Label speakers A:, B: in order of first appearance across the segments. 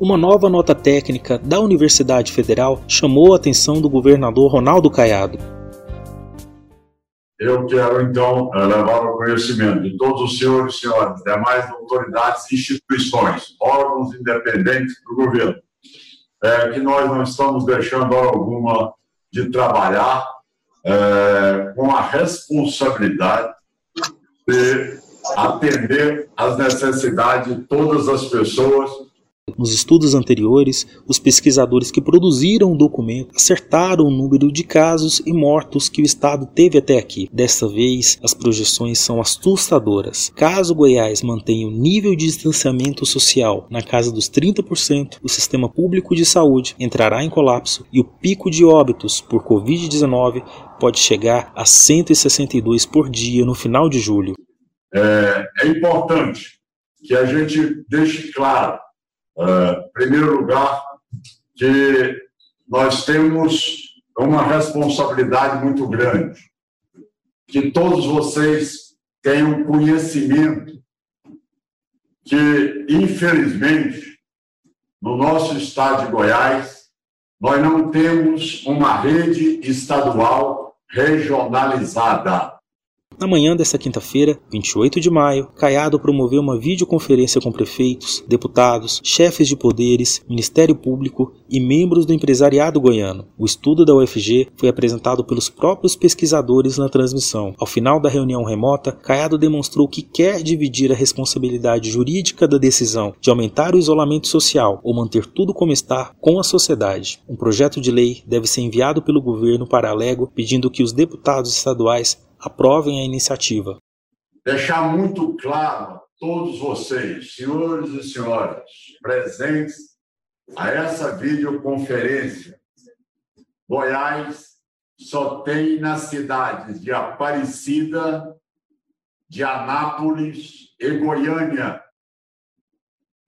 A: Uma nova nota técnica da Universidade Federal chamou a atenção do governador Ronaldo Caiado.
B: Eu quero, então, eh, levar ao conhecimento de todos os senhores e senhoras, demais autoridades instituições, órgãos independentes do governo, é, que nós não estamos deixando hora alguma de trabalhar é, com a responsabilidade de atender às necessidades de todas as pessoas
A: nos estudos anteriores, os pesquisadores que produziram o documento acertaram o número de casos e mortos que o estado teve até aqui. Desta vez, as projeções são assustadoras. Caso Goiás mantenha o nível de distanciamento social na casa dos 30%, o sistema público de saúde entrará em colapso e o pico de óbitos por Covid-19 pode chegar a 162 por dia no final de julho.
B: É, é importante que a gente deixe claro Uh, primeiro lugar, que nós temos uma responsabilidade muito grande, que todos vocês tenham conhecimento que, infelizmente, no nosso estado de Goiás, nós não temos uma rede estadual regionalizada.
A: Na manhã desta quinta-feira, 28 de maio, Caiado promoveu uma videoconferência com prefeitos, deputados, chefes de poderes, Ministério Público e membros do empresariado goiano. O estudo da UFG foi apresentado pelos próprios pesquisadores na transmissão. Ao final da reunião remota, Caiado demonstrou que quer dividir a responsabilidade jurídica da decisão de aumentar o isolamento social ou manter tudo como está com a sociedade. Um projeto de lei deve ser enviado pelo governo para a Lego pedindo que os deputados estaduais aprovem a iniciativa.
B: Deixar muito claro a todos vocês, senhores e senhoras, presentes a essa videoconferência. Goiás só tem nas cidades de Aparecida, de Anápolis e Goiânia.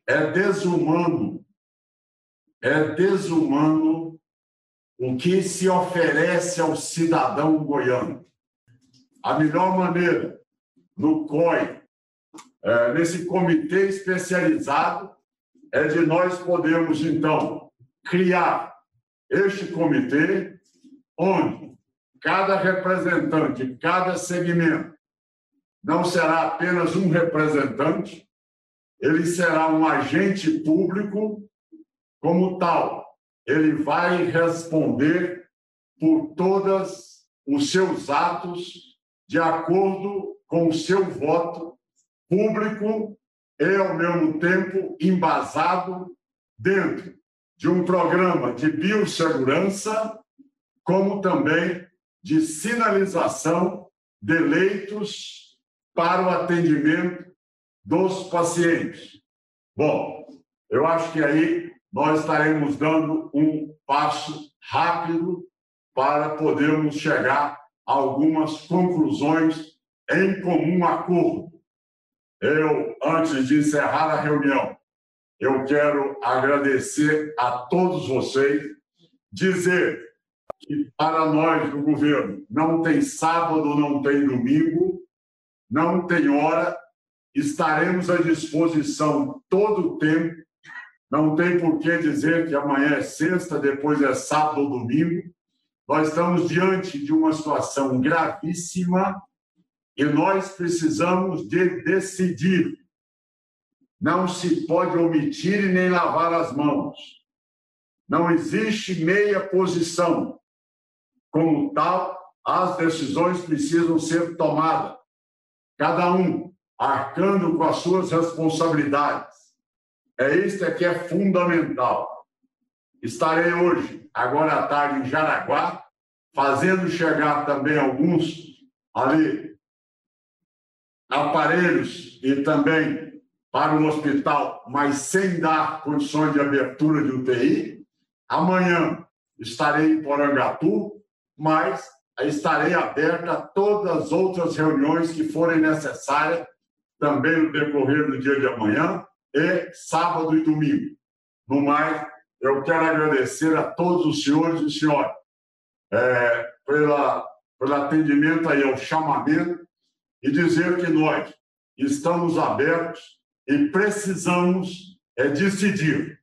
B: É desumano, é desumano o que se oferece ao cidadão goiano a melhor maneira no COI, é, nesse comitê especializado, é de nós podermos, então, criar este comitê, onde cada representante, cada segmento, não será apenas um representante, ele será um agente público como tal. Ele vai responder por todos os seus atos de acordo com o seu voto público e, ao mesmo tempo, embasado dentro de um programa de biossegurança, como também de sinalização de leitos para o atendimento dos pacientes. Bom, eu acho que aí nós estaremos dando um passo rápido para podermos chegar algumas conclusões em comum acordo. Eu, antes de encerrar a reunião, eu quero agradecer a todos vocês, dizer que para nós do governo não tem sábado, não tem domingo, não tem hora, estaremos à disposição todo o tempo. Não tem por que dizer que amanhã é sexta, depois é sábado ou domingo. Nós estamos diante de uma situação gravíssima e nós precisamos de decidir. Não se pode omitir e nem lavar as mãos. Não existe meia posição. Como tal, as decisões precisam ser tomadas. Cada um arcando com as suas responsabilidades. É isso que é fundamental. Estarei hoje, agora à tarde, em Jaraguá, fazendo chegar também alguns ali aparelhos e também para o hospital, mas sem dar condições de abertura de UTI. Amanhã estarei em Porangatu, mas estarei aberta a todas as outras reuniões que forem necessárias também no decorrer do dia de amanhã e sábado e domingo. No mais, eu quero agradecer a todos os senhores e senhoras é, pela, pelo atendimento aí ao chamamento e dizer que nós estamos abertos e precisamos é, decidir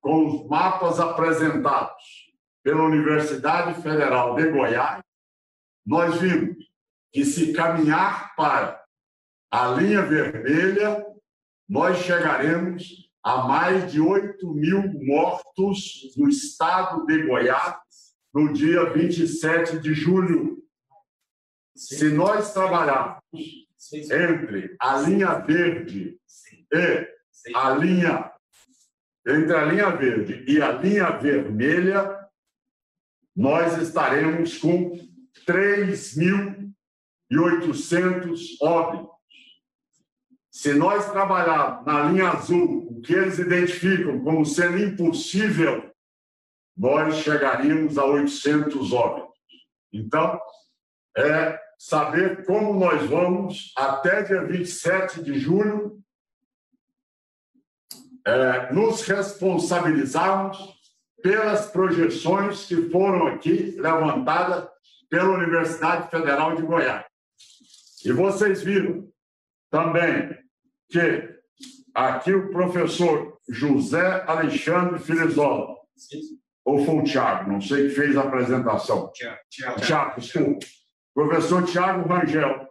B: com os mapas apresentados pela Universidade Federal de Goiás, nós vimos que se caminhar para a linha vermelha, nós chegaremos a mais de 8 mil mortos no estado de Goiás no dia 27 de julho. Se nós trabalharmos entre a linha verde e a linha entre a linha verde e a linha vermelha, nós estaremos com 3.800 óbitos. Se nós trabalharmos na linha azul, o que eles identificam como sendo impossível, nós chegaríamos a 800 óbitos. Então, é saber como nós vamos, até dia 27 de julho, é, nos responsabilizarmos pelas projeções que foram aqui levantadas pela Universidade Federal de Goiás. E vocês viram também que aqui o professor José Alexandre Filizola, ou foi o Tiago, não sei que fez a apresentação. Tiago, desculpa. Professor Tiago Rangel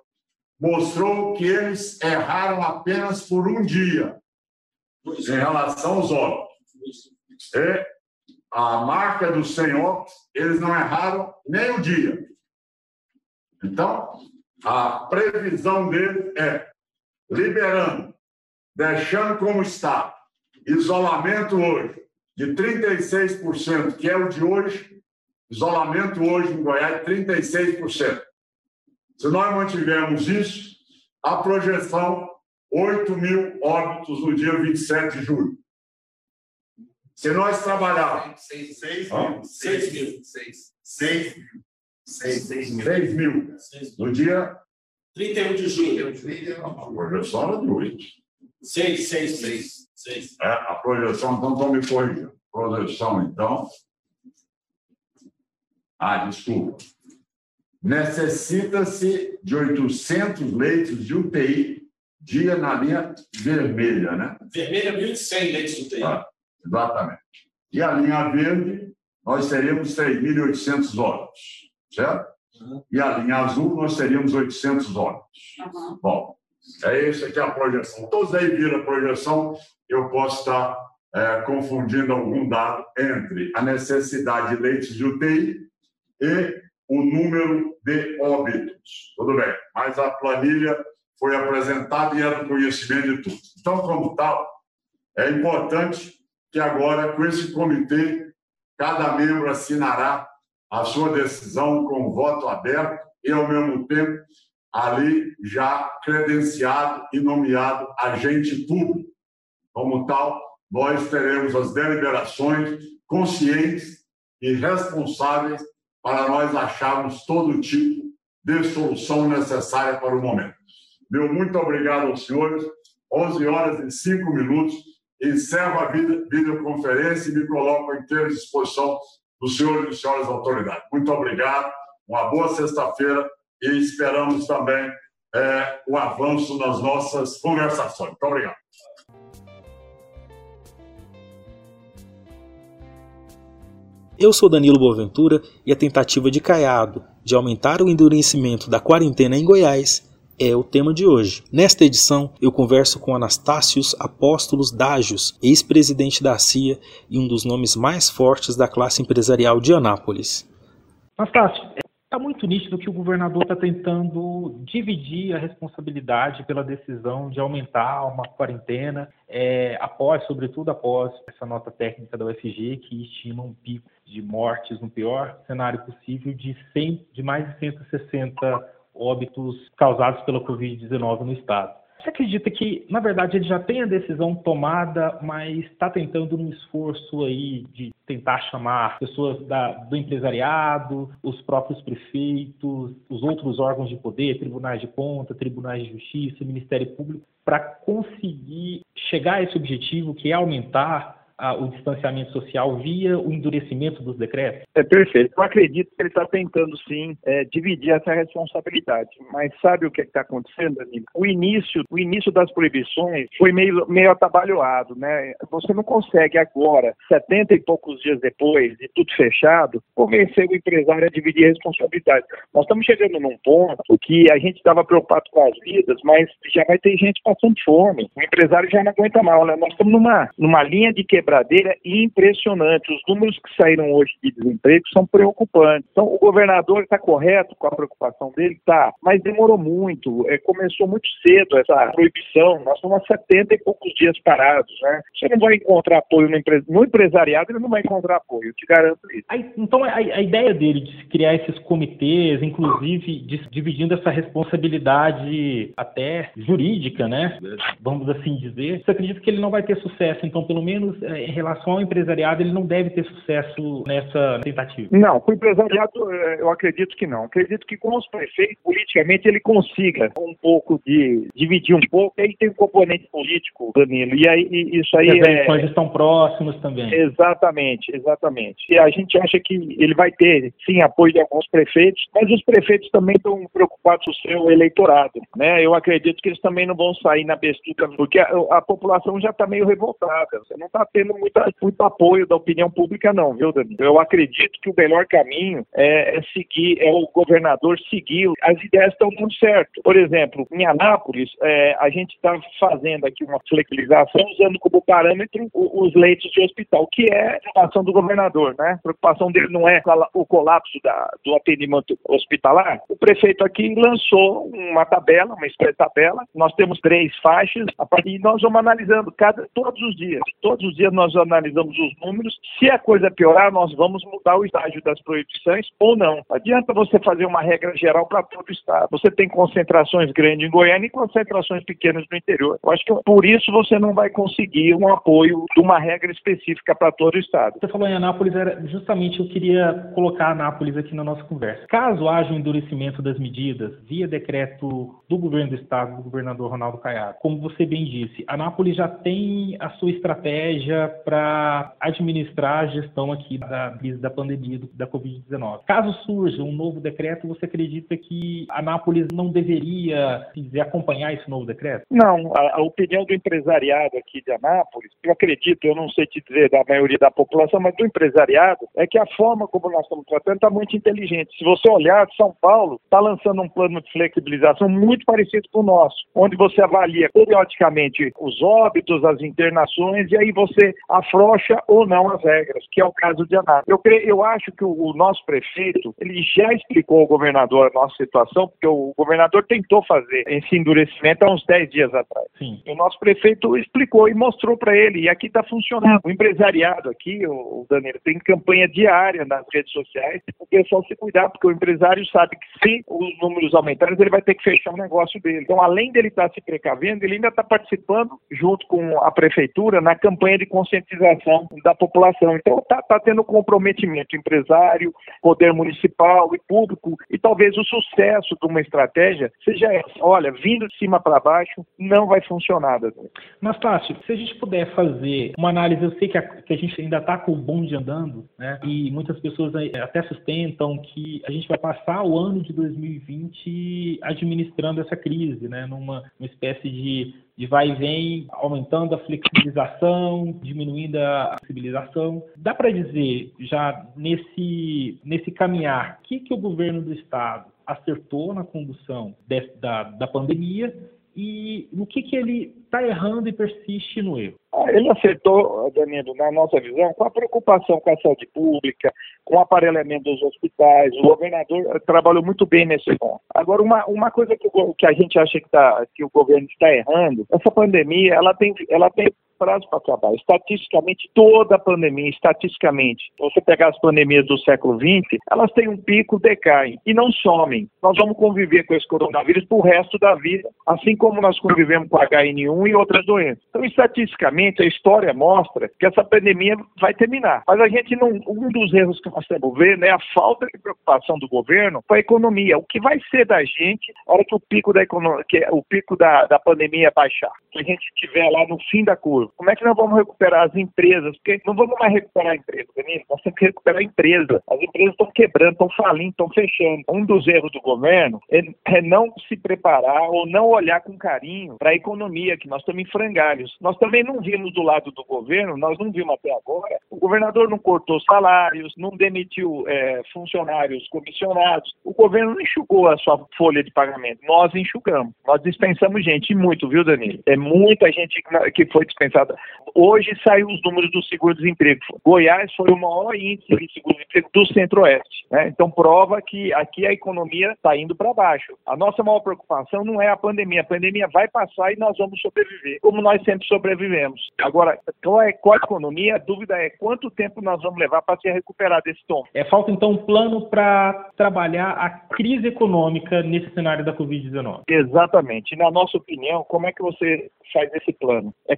B: mostrou que eles erraram apenas por um dia em relação aos óbitos. E a marca dos 100 óbitos, eles não erraram nem o dia. Então, a previsão dele é liberando, deixando como está, isolamento hoje de 36%, que é o de hoje, isolamento hoje em Goiás, 36%. Se nós mantivermos isso, a projeção 8 mil óbitos no dia 27 de julho. Se nós trabalharmos. 6 mil. 6 mil. 6 mil. 6 mil. No dia.
C: 31 de julho.
B: A projeção era de 8.
C: 6, 6, 6. 6.
B: É, a projeção, então, estão me corrigindo. Projeção, então. Ah, desculpa. Necessita-se de 800 leitos de UTI dia na linha vermelha, né?
C: Vermelha, 1.100 leitos de UTI. Ah,
B: exatamente. E a linha verde, nós teríamos 3.800 óbitos, certo? Uhum. E a linha azul, nós teríamos 800 óbitos. Uhum. Bom, é isso aqui a projeção. Todos aí viram a projeção, eu posso estar é, confundindo algum dado entre a necessidade de leitos de UTI e o número de óbitos. Tudo bem, mas a planilha foi apresentada e era do conhecimento de todos. Então, como tal, é importante que agora, com esse comitê, cada membro assinará a sua decisão com voto aberto e, ao mesmo tempo, ali já credenciado e nomeado agente público. Como tal, nós teremos as deliberações conscientes e responsáveis para nós acharmos todo tipo de solução necessária para o momento. Meu muito obrigado aos senhores. 11 horas e 5 minutos. Encerro a videoconferência e me coloco à inteira disposição dos senhores e senhoras autoridades. Muito obrigado. Uma boa sexta-feira e esperamos também é, o avanço nas nossas conversações. Muito obrigado.
A: Eu sou Danilo Boaventura e a tentativa de Caiado de aumentar o endurecimento da quarentena em Goiás é o tema de hoje. Nesta edição, eu converso com Anastácios Apóstolos Dágios, ex-presidente da CIA e um dos nomes mais fortes da classe empresarial de Anápolis.
D: Anastácio, está muito nítido que o governador está tentando dividir a responsabilidade pela decisão de aumentar uma quarentena, é, após, sobretudo após essa nota técnica da UFG, que estima um pico de mortes no pior cenário possível de, 100, de mais de 160 óbitos causados pela Covid-19 no estado. Você acredita que, na verdade, ele já tem a decisão tomada, mas está tentando um esforço aí de tentar chamar pessoas da, do empresariado, os próprios prefeitos, os outros órgãos de poder, tribunais de conta, tribunais de justiça, Ministério Público, para conseguir chegar a esse objetivo que é aumentar a, o distanciamento social via o endurecimento dos decretos?
E: É perfeito. Eu acredito que ele está tentando sim é, dividir essa responsabilidade. Mas sabe o que está acontecendo, Danilo? O início, o início das proibições foi meio, meio atabalhoado, né? Você não consegue agora, 70 e poucos dias depois de tudo fechado, convencer o empresário a dividir a responsabilidade. Nós estamos chegando num ponto que a gente estava preocupado com as vidas, mas já vai ter gente passando fome. O empresário já não aguenta mal. Né? Nós estamos numa, numa linha de quebradeira impressionante. Os números que saíram hoje de desemprego são preocupantes. Então, o governador está correto com a preocupação dele? Está. Mas demorou muito. É, começou muito cedo essa proibição. Nós estamos há 70 e poucos dias parados. Né? Você não vai encontrar apoio no, empre... no empresariado, ele não vai encontrar apoio. Eu te garanto isso.
D: Aí, então, a, a, ideia dele de criar esses comitês, inclusive de, dividindo essa responsabilidade até jurídica, né? Vamos assim dizer. Você acredita que ele não vai ter sucesso? Então, pelo menos é, em relação ao empresariado, ele não deve ter sucesso nessa tentativa?
E: Não, com o empresariado, é, eu acredito que não. Acredito que com os prefeitos, politicamente, ele consiga um pouco de dividir um pouco. Aí tem um componente político, Danilo. E aí isso aí.
D: As eleições é... estão próximas também.
E: Exatamente, exatamente. E a gente acha que ele vai ter, sim, apoio de alguns prefeitos, mas os prefeitos também estão preocupados com o seu eleitorado. Né? Eu acredito que eles também não vão sair na bestuca, porque a, a população já está meio revoltada. Você não está tendo muita, muito apoio da opinião pública, não, viu, Danilo? Eu acredito que o melhor caminho é, é seguir, é o governador seguir. As ideias estão dando certo. Por exemplo, em Anápolis, é, a gente está fazendo aqui uma flexibilização usando como parâmetro os leitos de hospital, que é a preocupação do governador, né? A preocupação dele não é o colapso da, do atendimento hospitalar. O prefeito aqui lançou uma tabela, uma espécie de tabela. Nós temos três faixas e nós vamos analisando cada, todos os dias. Todos os dias nós analisamos os números. Se a coisa piorar, nós vamos mudar o estágio das proibições ou não. Não adianta você fazer uma regra geral para todo o estado. Você tem concentrações grandes em Goiânia e concentrações pequenas no interior. Eu acho que por isso você não vai conseguir um apoio de uma regra específica para todo o estado.
D: Você falou em Anápolis, era justamente eu queria colocar Anápolis aqui na nossa conversa. Caso haja um endurecimento das medidas via decreto do governo do estado, do governador Ronaldo Caiado, como você bem disse, Anápolis já tem a sua estratégia para administrar a gestão aqui da crise da pandemia da Covid-19. Caso surja um novo decreto, você acredita que Anápolis não deveria dizer, acompanhar esse novo decreto?
E: Não, a, a opinião do empresariado aqui de Anápolis, eu acredito, eu não sei te dizer da maioria da população, mas do empresariado, é que a forma como nós estamos tratando está muito inteligente. Se você olhar, São Paulo está lançando um plano de flexibilização muito parecido com o nosso, onde você avalia periodicamente os óbitos, as internações, e aí você afrouxa ou não as regras, que é o caso de Anápolis. Eu, creio, eu acho que o, o nosso prefeito, ele já explicou ao governador a nossa situação, porque o governador tentou fazer esse endurecimento há uns 10 dias atrás. Sim. O nosso prefeito explicou e mostrou para ele, e aqui está funcionando. O empresariado aqui, o Danilo, tem campanha diária nas redes sociais, o pessoal se cuidar, porque o empresário sabe que se os números aumentarem, ele vai ter que fechar o negócio dele. Então, além dele estar tá se precavendo, ele ainda está participando, junto com a prefeitura, na campanha de conscientização da população. Então, está tá tendo comprometimento empresário, poder municipal e público, e talvez o sucesso de uma estratégia seja essa. Olha, vindo de cima para baixo, não vai funcionar.
D: Nastácio, se a gente puder fazer uma análise, eu sei que a, que a gente ainda está com o bonde andando, né? E muitas pessoas até sustentam que a gente vai passar o ano de 2020 administrando essa crise, né? Numa espécie de, de vai e vem, aumentando a flexibilização, diminuindo a flexibilização. Dá para dizer, já nesse, nesse caminhar, o que, que o governo do Estado acertou na condução de, da, da pandemia e no que, que ele está errando e persiste no erro?
E: Ah, ele acertou, Danilo, na nossa visão, com a preocupação com a saúde pública, com o aparelhamento dos hospitais. O governador trabalhou muito bem nesse ponto. Agora, uma, uma coisa que, que a gente acha que, tá, que o governo está errando, essa pandemia ela tem, ela tem prazo para acabar. Estatisticamente, toda a pandemia, estatisticamente, você pegar as pandemias do século XX, elas têm um pico, decaem e não somem. Nós vamos conviver com esse coronavírus pro resto da vida, assim como nós convivemos com HN1 e outras doenças. Então, estatisticamente, a história mostra que essa pandemia vai terminar. Mas a gente não. Um dos erros que nós temos ver, né, a falta de preocupação do governo com a economia. O que vai ser da gente na hora que o pico da economia, que é o pico da, da pandemia baixar, que a gente estiver lá no fim da curva? Como é que nós vamos recuperar as empresas? Porque não vamos mais recuperar a empresa, Danilo, nós temos que recuperar a empresa. As empresas estão quebrando, estão falindo, estão fechando. Um dos erros do governo é, é não se preparar ou não olhar com carinho para a economia, que nós estamos em frangalhos. Nós também não vimos do lado do governo, nós não vimos até agora, o governador não cortou salários, não demitiu é, funcionários comissionados, o governo não enxugou a sua folha de pagamento. Nós enxugamos. Nós dispensamos gente, muito, viu, Danilo? É muita gente que foi dispensada. Hoje saiu os números do seguro-desemprego. Goiás foi o maior índice de seguro-desemprego do Centro-Oeste. Né? Então prova que aqui a economia está indo para baixo. A nossa maior preocupação não é a pandemia. A pandemia vai passar e nós vamos sobreviver, como nós sempre sobrevivemos. Agora, qual é, qual a economia? A dúvida é quanto tempo nós vamos levar para se recuperar desse tom.
D: É, falta então um plano para trabalhar a crise econômica nesse cenário da Covid-19.
E: Exatamente. Na nossa opinião, como é que você faz esse plano? É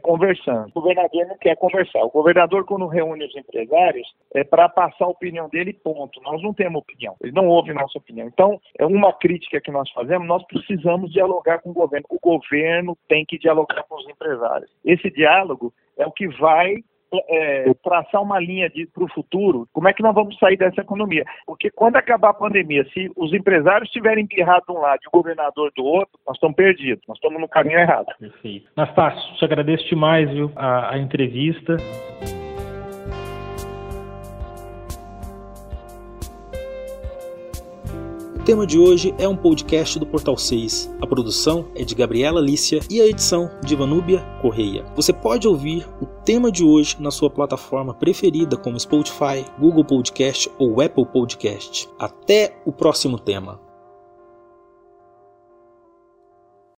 E: conversando. O governador não quer conversar. O governador, quando reúne os empresários, é para passar a opinião dele, ponto. Nós não temos opinião. Ele não ouve nossa opinião. Então, é uma crítica que nós fazemos, nós precisamos dialogar com o governo. O governo tem que dialogar com os empresários. Esse diálogo é o que vai é, traçar uma linha para o futuro, como é que nós vamos sair dessa economia? Porque quando acabar a pandemia, se os empresários estiverem empirrados de um lado e o governador do outro, nós estamos perdidos, nós estamos no caminho errado.
D: Perfeito. Nastácio, te agradeço demais viu, a, a entrevista.
A: Tema de hoje é um podcast do Portal 6. A produção é de Gabriela Lícia e a edição de Vanúbia Correia. Você pode ouvir o tema de hoje na sua plataforma preferida como Spotify, Google Podcast ou Apple Podcast. Até o próximo tema.